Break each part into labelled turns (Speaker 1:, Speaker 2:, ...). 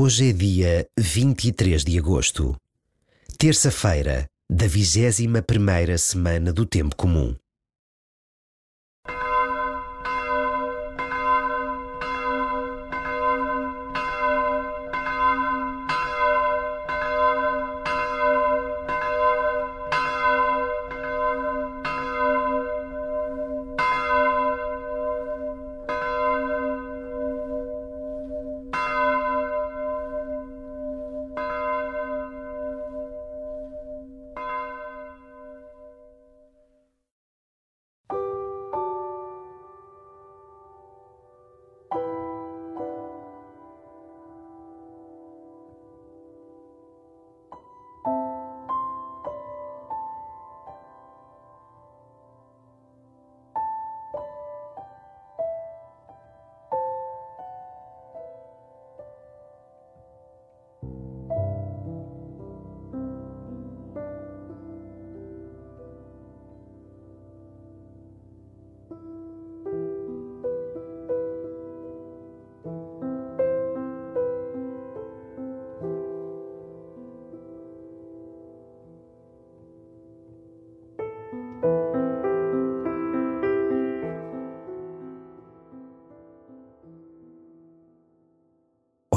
Speaker 1: Hoje é dia 23 de agosto, terça-feira da vigésima primeira semana do Tempo Comum.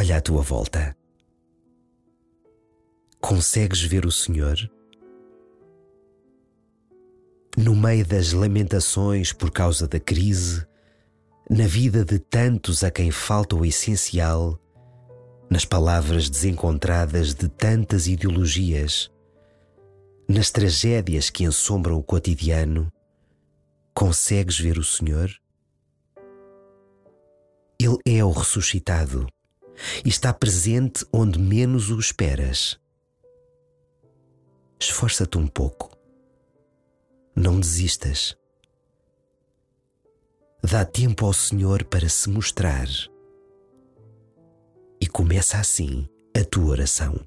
Speaker 1: Olha à tua volta. Consegues ver o Senhor? No meio das lamentações por causa da crise, na vida de tantos a quem falta o essencial, nas palavras desencontradas de tantas ideologias, nas tragédias que ensombram o cotidiano, consegues ver o Senhor? Ele é o ressuscitado e está presente onde menos o esperas. Esforça-te um pouco. Não desistas. Dá tempo ao Senhor para se mostrar. E começa assim a tua oração.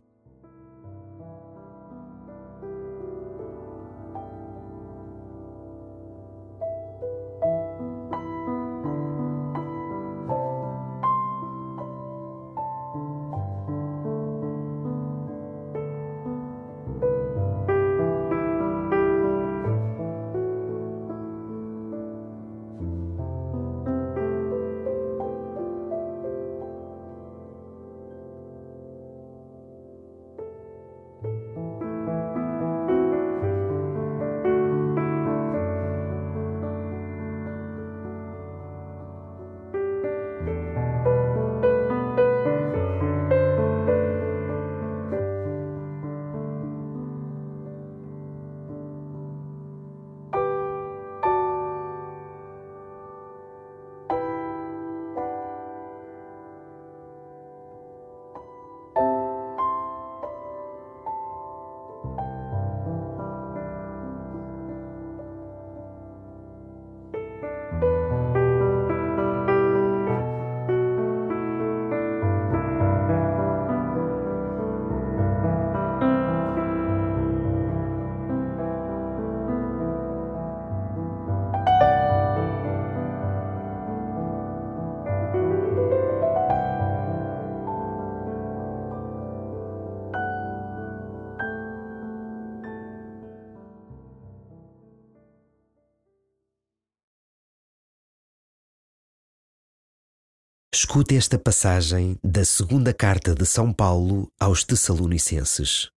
Speaker 1: Escute esta passagem da segunda carta de São Paulo aos Tessalonicenses.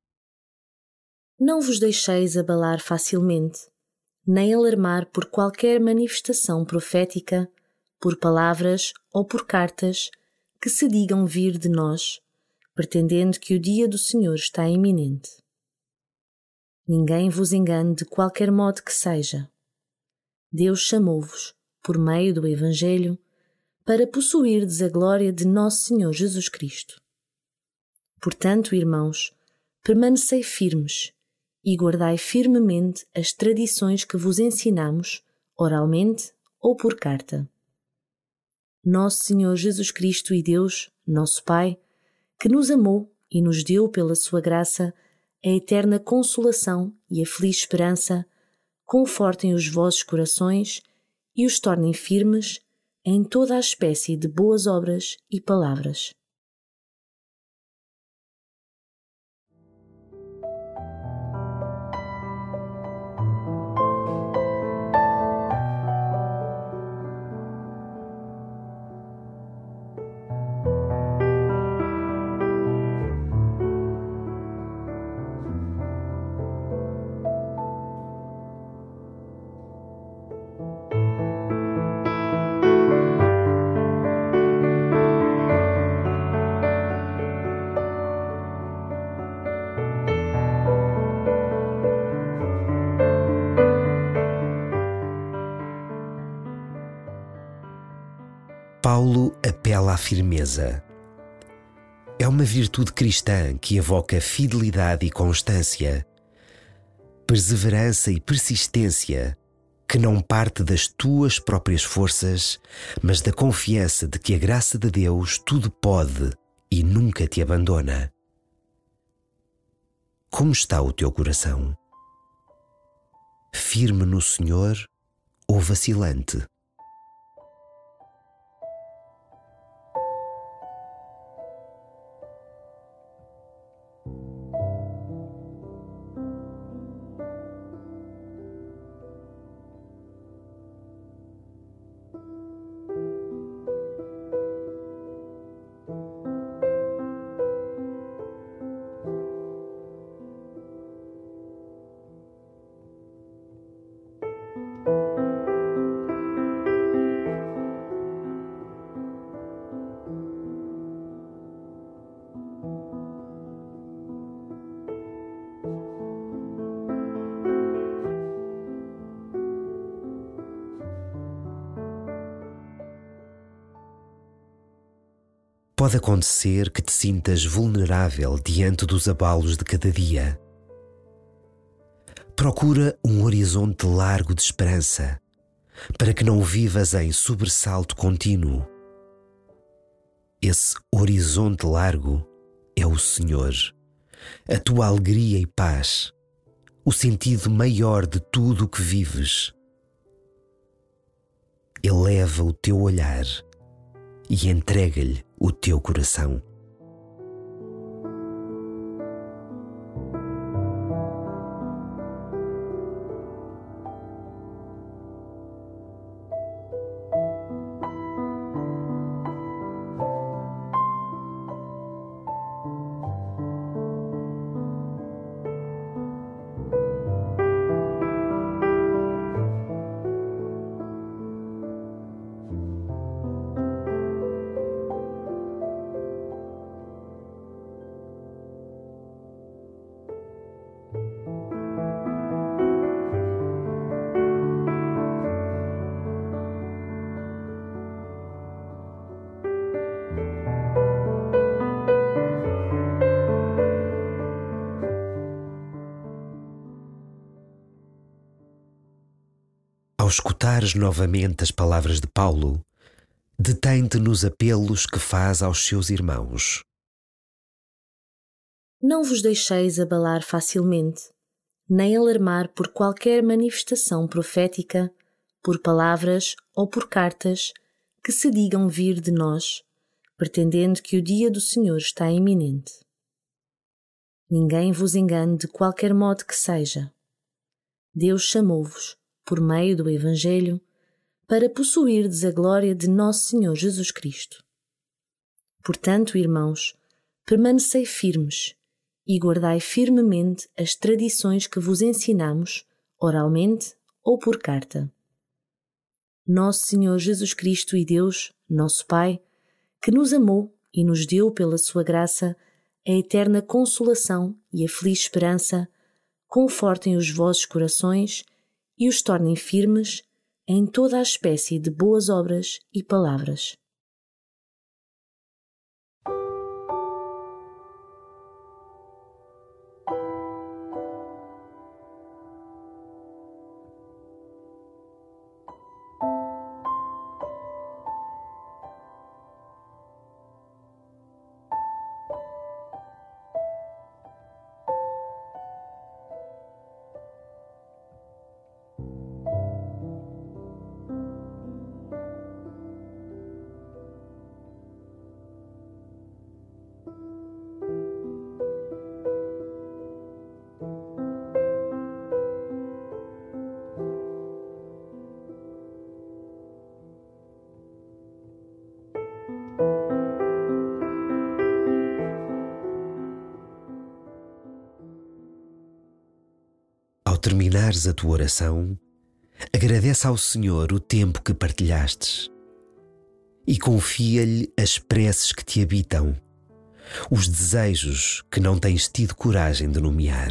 Speaker 2: Não vos deixeis abalar facilmente, nem alarmar por qualquer manifestação profética, por palavras ou por cartas que se digam vir de nós, pretendendo que o dia do Senhor está iminente. Ninguém vos engane de qualquer modo que seja. Deus chamou-vos, por meio do Evangelho, para possuirdes a glória de nosso Senhor Jesus Cristo. Portanto, irmãos, permanecei firmes e guardai firmemente as tradições que vos ensinamos, oralmente ou por carta. Nosso Senhor Jesus Cristo e Deus, nosso Pai, que nos amou e nos deu pela sua graça a eterna consolação e a feliz esperança, confortem os vossos corações e os tornem firmes em toda a espécie de boas obras e palavras.
Speaker 1: Paulo apela à firmeza. É uma virtude cristã que evoca fidelidade e constância, perseverança e persistência, que não parte das tuas próprias forças, mas da confiança de que a graça de Deus tudo pode e nunca te abandona. Como está o teu coração? Firme no Senhor ou vacilante? Pode acontecer que te sintas vulnerável diante dos abalos de cada dia. Procura um horizonte largo de esperança, para que não vivas em sobressalto contínuo. Esse horizonte largo é o Senhor, a tua alegria e paz, o sentido maior de tudo o que vives. Eleva o teu olhar e entrega-lhe o teu coração. Ao escutares novamente as palavras de Paulo, detém-te nos apelos que faz aos seus irmãos.
Speaker 2: Não vos deixeis abalar facilmente, nem alarmar por qualquer manifestação profética, por palavras ou por cartas que se digam vir de nós, pretendendo que o dia do Senhor está iminente. Ninguém vos engane de qualquer modo que seja. Deus chamou-vos por meio do Evangelho, para possuirdes a glória de Nosso Senhor Jesus Cristo. Portanto, irmãos, permanecei firmes e guardai firmemente as tradições que vos ensinamos, oralmente ou por carta. Nosso Senhor Jesus Cristo e Deus, nosso Pai, que nos amou e nos deu pela sua graça a eterna consolação e a feliz esperança, confortem os vossos corações e os tornem firmes em toda a espécie de boas obras e palavras.
Speaker 1: Terminares a tua oração, agradece ao Senhor o tempo que partilhastes e confia-lhe as preces que te habitam, os desejos que não tens tido coragem de nomear.